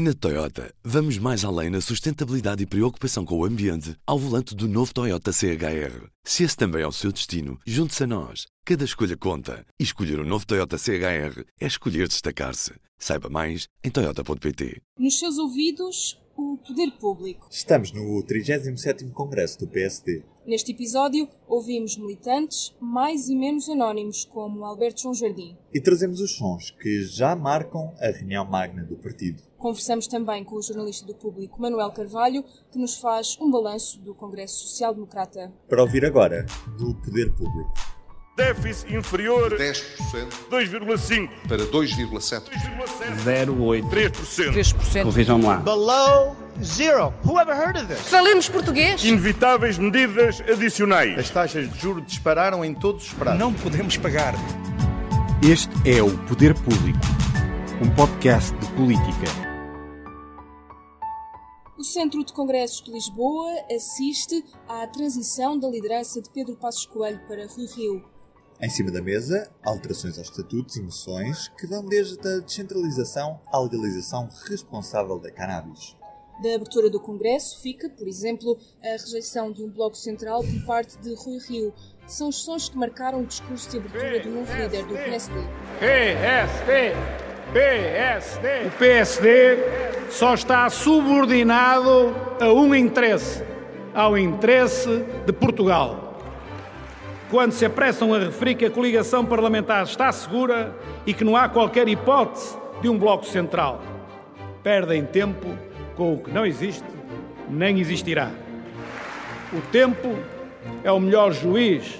Na Toyota, vamos mais além na sustentabilidade e preocupação com o ambiente ao volante do novo Toyota CHR. Se esse também é o seu destino, junte-se a nós. Cada escolha conta. E escolher o um novo Toyota CHR é escolher destacar-se. Saiba mais em Toyota.pt. Nos seus ouvidos, o poder público. Estamos no 37º Congresso do PSD. Neste episódio, ouvimos militantes mais e menos anónimos, como Alberto João Jardim. E trazemos os sons que já marcam a reunião magna do partido. Conversamos também com o jornalista do público Manuel Carvalho, que nos faz um balanço do Congresso Social Democrata. Para ouvir agora, do Poder Público. Déficit inferior 10%, 2,5%, para 2,7%. 0,8%, 3%. 3%. Vejam lá. Below zero. Who ever heard of this? Falemos português. Inevitáveis medidas adicionais. As taxas de juros dispararam em todos os prazos. Não podemos pagar. Este é o Poder Público, um podcast de política. O Centro de Congressos de Lisboa assiste à transição da liderança de Pedro Passos Coelho para Rui Rio. Em cima da mesa, alterações aos estatutos e moções que vão desde a descentralização à legalização responsável da cannabis. Da abertura do Congresso fica, por exemplo, a rejeição de um bloco central por parte de Rui Rio. São os sons que marcaram o discurso de abertura do novo líder do PSD. PSD! PSD! O PSD só está subordinado a um interesse, ao interesse de Portugal quando se apressam a referir que a coligação parlamentar está segura e que não há qualquer hipótese de um bloco central. Perdem tempo com o que não existe nem existirá. O tempo é o melhor juiz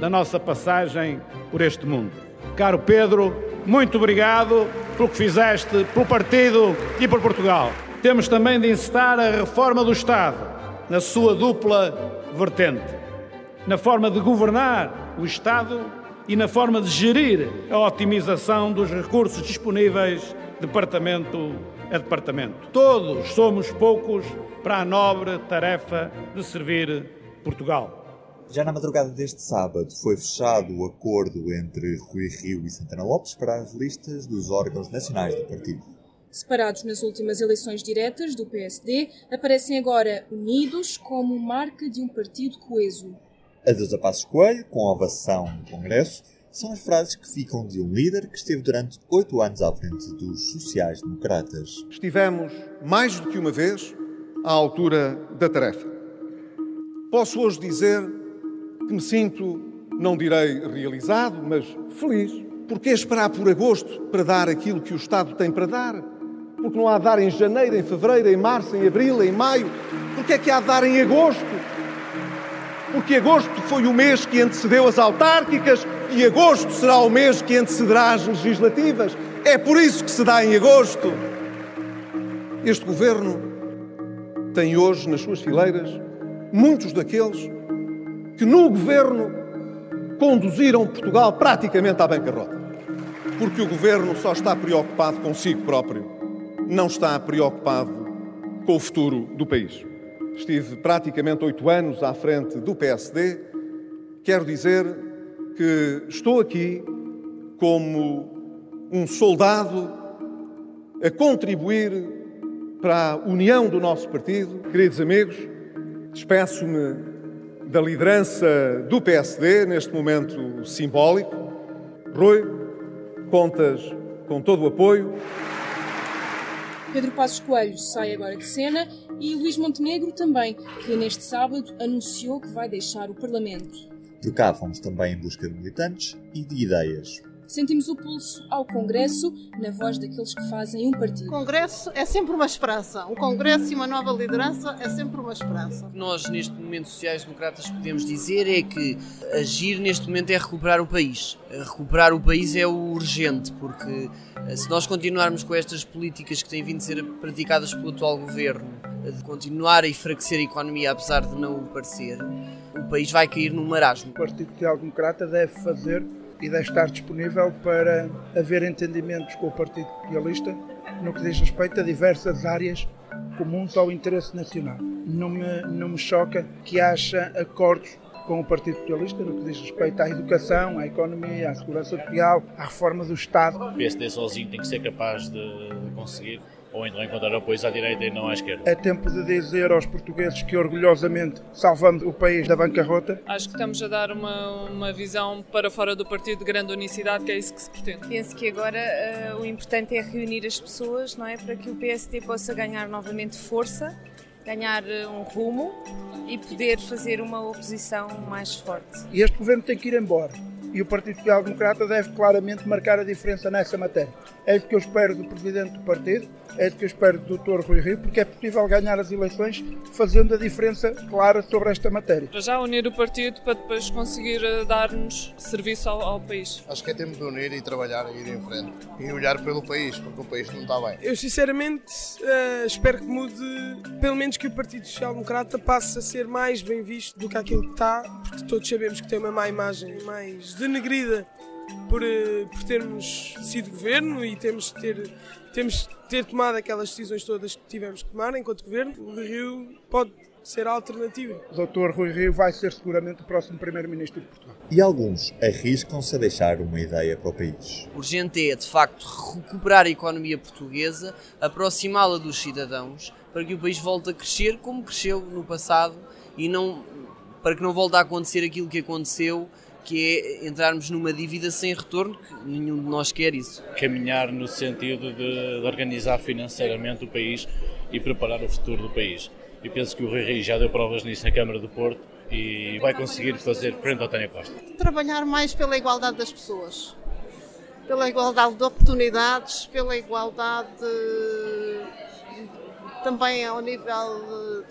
da nossa passagem por este mundo. Caro Pedro, muito obrigado pelo que fizeste pelo partido e por Portugal. Temos também de incitar a reforma do Estado na sua dupla vertente na forma de governar o Estado e na forma de gerir a otimização dos recursos disponíveis departamento a departamento. Todos somos poucos para a nobre tarefa de servir Portugal. Já na madrugada deste sábado foi fechado o acordo entre Rui Rio e Santana Lopes para as listas dos órgãos nacionais do partido. Separados nas últimas eleições diretas do PSD, aparecem agora unidos como marca de um partido coeso. Adeus a Passos Coelho, com ovação no Congresso, são as frases que ficam de um líder que esteve durante oito anos à frente dos sociais-democratas. Estivemos, mais do que uma vez, à altura da tarefa. Posso hoje dizer que me sinto, não direi realizado, mas feliz. Porque esperar por agosto para dar aquilo que o Estado tem para dar? Porque não há a dar em janeiro, em fevereiro, em março, em abril, em maio? Porque é que há a dar em agosto? porque agosto foi o mês que antecedeu as autárquicas e agosto será o mês que antecederá as legislativas. É por isso que se dá em agosto. Este governo tem hoje nas suas fileiras muitos daqueles que no governo conduziram Portugal praticamente à bancarrota. Porque o governo só está preocupado consigo próprio, não está preocupado com o futuro do país. Estive praticamente oito anos à frente do PSD. Quero dizer que estou aqui como um soldado a contribuir para a união do nosso partido. Queridos amigos, despeço-me da liderança do PSD neste momento simbólico. Rui, contas com todo o apoio. Pedro Passos Coelho sai agora de cena e Luís Montenegro também, que neste sábado anunciou que vai deixar o Parlamento. Trocávamos também em busca de militantes e de ideias. Sentimos o pulso ao Congresso na voz daqueles que fazem um partido. O Congresso é sempre uma esperança. Um Congresso e uma nova liderança é sempre uma esperança. O que nós, neste momento, sociais-democratas, podemos dizer é que agir neste momento é recuperar o país. Recuperar o país é o urgente, porque se nós continuarmos com estas políticas que têm vindo a ser praticadas pelo atual governo, de continuar a enfraquecer a economia, apesar de não o parecer, o país vai cair num marasmo. O Partido Social Democrata deve fazer e deve estar disponível para haver entendimentos com o Partido Socialista no que diz respeito a diversas áreas comuns ao interesse nacional. Não me, não me choca que haja acordos com o Partido Socialista no que diz respeito à educação, à economia, à segurança social, à reforma do Estado. O PSD sozinho tem que ser capaz de conseguir ou então encontrar apoios à direita e não à esquerda. É tempo de dizer aos portugueses que orgulhosamente salvamos o país da bancarrota. Acho que estamos a dar uma, uma visão para fora do partido de grande unicidade, que é isso que se pretende. Penso que agora uh, o importante é reunir as pessoas, não é, para que o PSD possa ganhar novamente força ganhar um rumo e poder fazer uma oposição mais forte. E este governo tem que ir embora e o Partido Social Democrata deve claramente marcar a diferença nessa matéria. É isso que eu espero do Presidente do Partido, é isso que eu espero do Dr. Rui Rio, porque é possível ganhar as eleições fazendo a diferença clara sobre esta matéria. Para já unir o partido para depois conseguir eh, dar-nos serviço ao, ao, país. Acho que é tempo de unir e trabalhar e ir em frente e olhar pelo país, porque o país não está bem. Eu sinceramente uh, espero que mude, pelo menos que o Partido Social Democrata passe a ser mais bem visto do que aquilo que está, porque todos sabemos que tem uma má imagem, mais denegrida por, eh, por termos sido governo e temos ter, temos ter tomado aquelas decisões todas que tivemos que tomar enquanto governo. O Rio pode ser a alternativa. O Dr. Rui Rio vai ser seguramente o próximo Primeiro-Ministro de Portugal. E alguns arriscam-se a deixar uma ideia para o país. Urgente é, de facto, recuperar a economia portuguesa, aproximá-la dos cidadãos, para que o país volte a crescer como cresceu no passado e não para que não volte a acontecer aquilo que aconteceu que é entrarmos numa dívida sem retorno, que nenhum de nós quer isso. Caminhar no sentido de, de organizar financeiramente o país e preparar o futuro do país. E penso que o Rui Rio já deu provas nisso na Câmara do Porto e vai conseguir fazer frente ao Tânia Costa. Trabalhar mais pela igualdade das pessoas, pela igualdade de oportunidades, pela igualdade também ao nível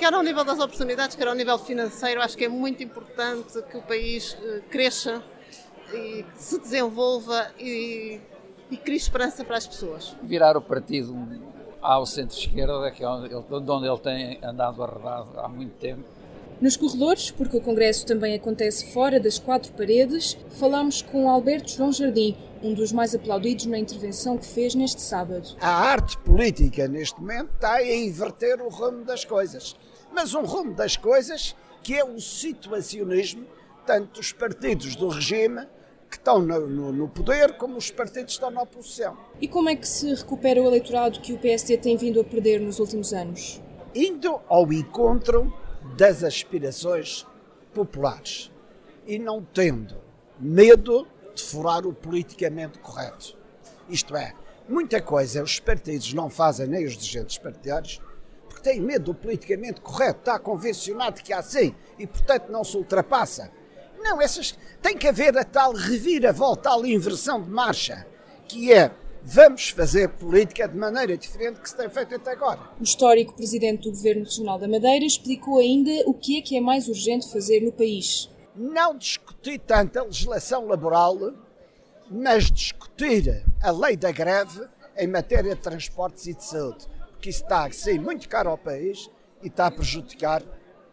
quer ao nível das oportunidades, quer ao nível financeiro, acho que é muito importante que o país eh, cresça e se desenvolva e, e crie esperança para as pessoas. Virar o partido ao centro-esquerda, que é onde ele, onde ele tem andado arredado há muito tempo. Nos corredores, porque o Congresso também acontece fora das quatro paredes, falamos com Alberto João Jardim, um dos mais aplaudidos na intervenção que fez neste sábado. A arte política, neste momento, está a inverter o rumo das coisas mas um rumo das coisas que é o situacionismo, tanto dos partidos do regime que estão no, no, no, poder, como os partidos que estão na oposição. E como é que se recupera o eleitorado que o PSD tem vindo a perder nos últimos anos? Indo ao encontro das aspirações populares e não tendo medo de furar o politicamente correto. Isto é, muita coisa os partidos não fazem, nem os dirigentes partidários, porque tem medo do politicamente correto, está convencionado que é assim e, portanto, não se ultrapassa. Não, essas tem que haver a tal reviravolta, a tal inversão de marcha, que é vamos fazer política de maneira diferente que se tem feito até agora. O histórico presidente do Governo Regional da Madeira explicou ainda o que é que é mais urgente fazer no país. Não discutir tanto a legislação laboral, mas discutir a lei da greve em matéria de transportes e de saúde que isso está a ser muito caro ao país e está a prejudicar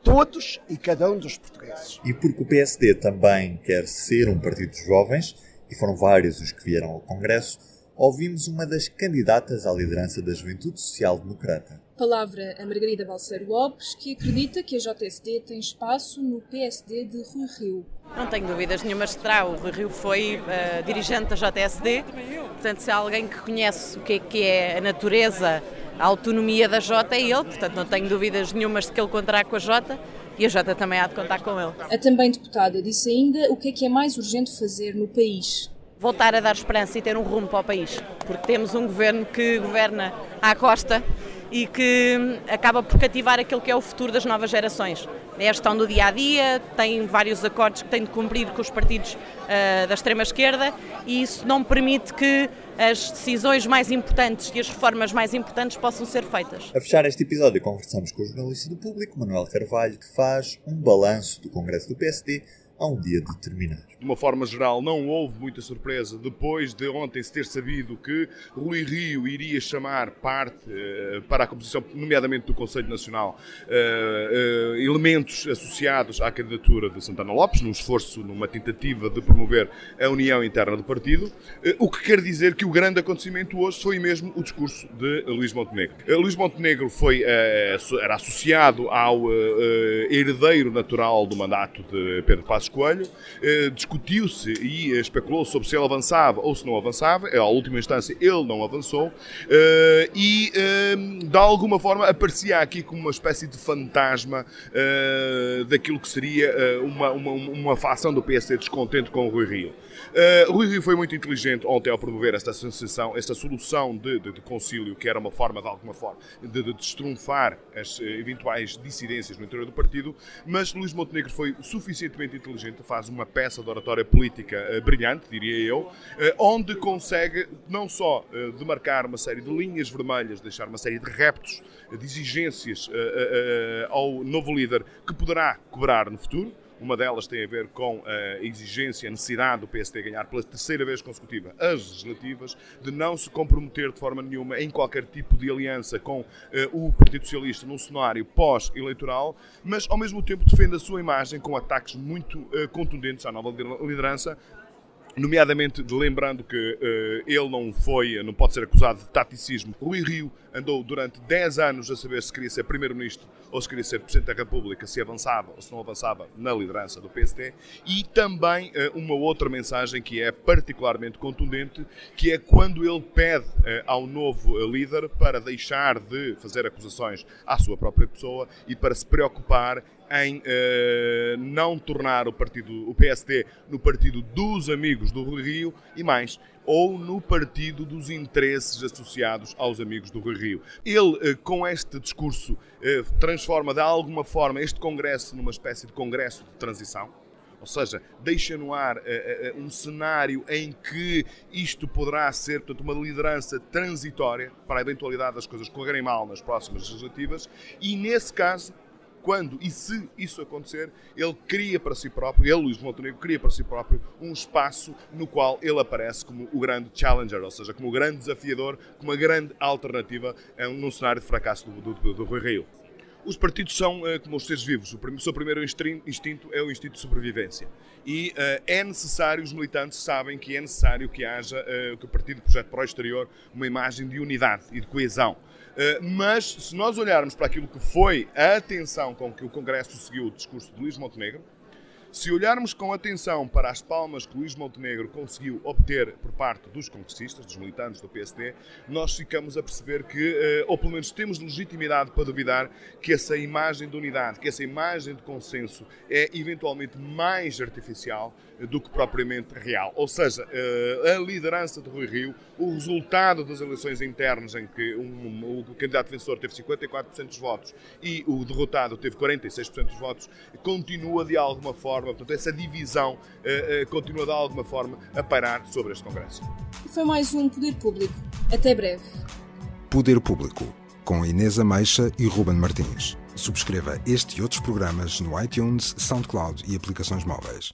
todos e cada um dos portugueses. E porque o PSD também quer ser um partido de jovens, e foram vários os que vieram ao Congresso, ouvimos uma das candidatas à liderança da Juventude Social Democrata. Palavra a Margarida Balseiro Lopes, que acredita que a JSD tem espaço no PSD de Rui Rio. Não tenho dúvidas nenhumas que terá. O Rui Rio foi uh, dirigente da JSD, portanto, se há alguém que conhece o que é, que é a natureza a autonomia da Jota é ele, portanto não tenho dúvidas nenhumas de que ele contará com a Jota e a Jota também há de contar com ele. A também deputada disse ainda o que é que é mais urgente fazer no país. Voltar a dar esperança e ter um rumo para o país, porque temos um governo que governa à costa e que acaba por cativar aquilo que é o futuro das novas gerações. É a gestão do dia a dia, tem vários acordos que tem de cumprir com os partidos uh, da extrema-esquerda e isso não permite que as decisões mais importantes e as reformas mais importantes possam ser feitas. A fechar este episódio, conversamos com o jornalista do público, Manuel Carvalho, que faz um balanço do Congresso do PSD a um dia de terminar. De uma forma geral, não houve muita surpresa depois de ontem se ter sabido que Rui Rio iria chamar parte uh, para a composição, nomeadamente do Conselho Nacional, uh, uh, elementos associados à candidatura de Santana Lopes, num esforço, numa tentativa de promover a união interna do partido, o que quer dizer que o grande acontecimento hoje foi mesmo o discurso de Luís Montenegro. Luís Montenegro foi, era associado ao herdeiro natural do mandato de Pedro Passos Passos Coelho, eh, discutiu-se e especulou sobre se ele avançava ou se não avançava. À última instância, ele não avançou eh, e, eh, de alguma forma, aparecia aqui como uma espécie de fantasma eh, daquilo que seria eh, uma, uma, uma facção do PSD descontente com o Rui Rio. Uh, Rui Rio foi muito inteligente ontem ao promover esta sensação, esta solução de, de, de concílio, que era uma forma, de alguma forma, de, de destrunfar as uh, eventuais dissidências no interior do partido, mas Luís Montenegro foi suficientemente inteligente, faz uma peça de oratória política uh, brilhante, diria eu, onde consegue não só demarcar uma série de linhas vermelhas, deixar uma série de reptos, de exigências ao novo líder que poderá cobrar no futuro, uma delas tem a ver com a exigência, a necessidade do PSD ganhar pela terceira vez consecutiva as legislativas, de não se comprometer de forma nenhuma em qualquer tipo de aliança com uh, o Partido Socialista num cenário pós-eleitoral, mas ao mesmo tempo defende a sua imagem com ataques muito uh, contundentes à nova liderança, nomeadamente lembrando que uh, ele não foi, não pode ser acusado de taticismo. Rui Rio andou durante 10 anos a saber se queria ser primeiro-ministro ou se queria ser presidente da República, se avançava ou se não avançava na liderança do PSD. E também uh, uma outra mensagem que é particularmente contundente, que é quando ele pede uh, ao novo líder para deixar de fazer acusações à sua própria pessoa e para se preocupar em não tornar o partido, o PSD, no partido dos amigos do Rio e mais, ou no partido dos interesses associados aos amigos do Rio. Ele, uh, com este discurso, uh, transforma de alguma forma este congresso numa espécie de congresso de transição. Ou seja, deixa no ar um cenário em que isto poderá ser portanto, uma liderança transitória para a eventualidade das coisas correrem mal nas próximas legislativas, e nesse caso quando e se isso acontecer, ele cria para si próprio, ele, Luís Montenegro, cria para si próprio um espaço no qual ele aparece como o grande challenger, ou seja, como o grande desafiador, como a grande alternativa num cenário de fracasso do, do, do Rui Rio. Os partidos são uh, como os seres vivos. O seu primeiro instinto é o instinto de sobrevivência. E uh, é necessário, os militantes sabem que é necessário que haja, uh, que o partido projete para o exterior uma imagem de unidade e de coesão. Eh, mas se nós olharmos para aquilo que foi a atenção com que o Congresso seguiu o discurso de Luís Montenegro, se olharmos com atenção para as palmas que Luís Montenegro conseguiu obter por parte dos congressistas, dos militantes do PSD, nós ficamos a perceber que, eh, ou pelo menos temos legitimidade para duvidar, que essa imagem de unidade, que essa imagem de consenso é eventualmente mais artificial do que propriamente real. Ou seja, eh, a liderança de Rui Rio, o resultado das eleições internas em que o candidato vencedor teve 54% dos votos e o derrotado teve 46% dos votos, continua de alguma forma, portanto, essa divisão eh, eh, continua de alguma forma a pairar sobre este Congresso. Foi mais um Poder Público. Até breve. Poder Público, com Inês Ameixa e Ruben Martins. Subscreva este e outros programas no iTunes, SoundCloud e aplicações móveis.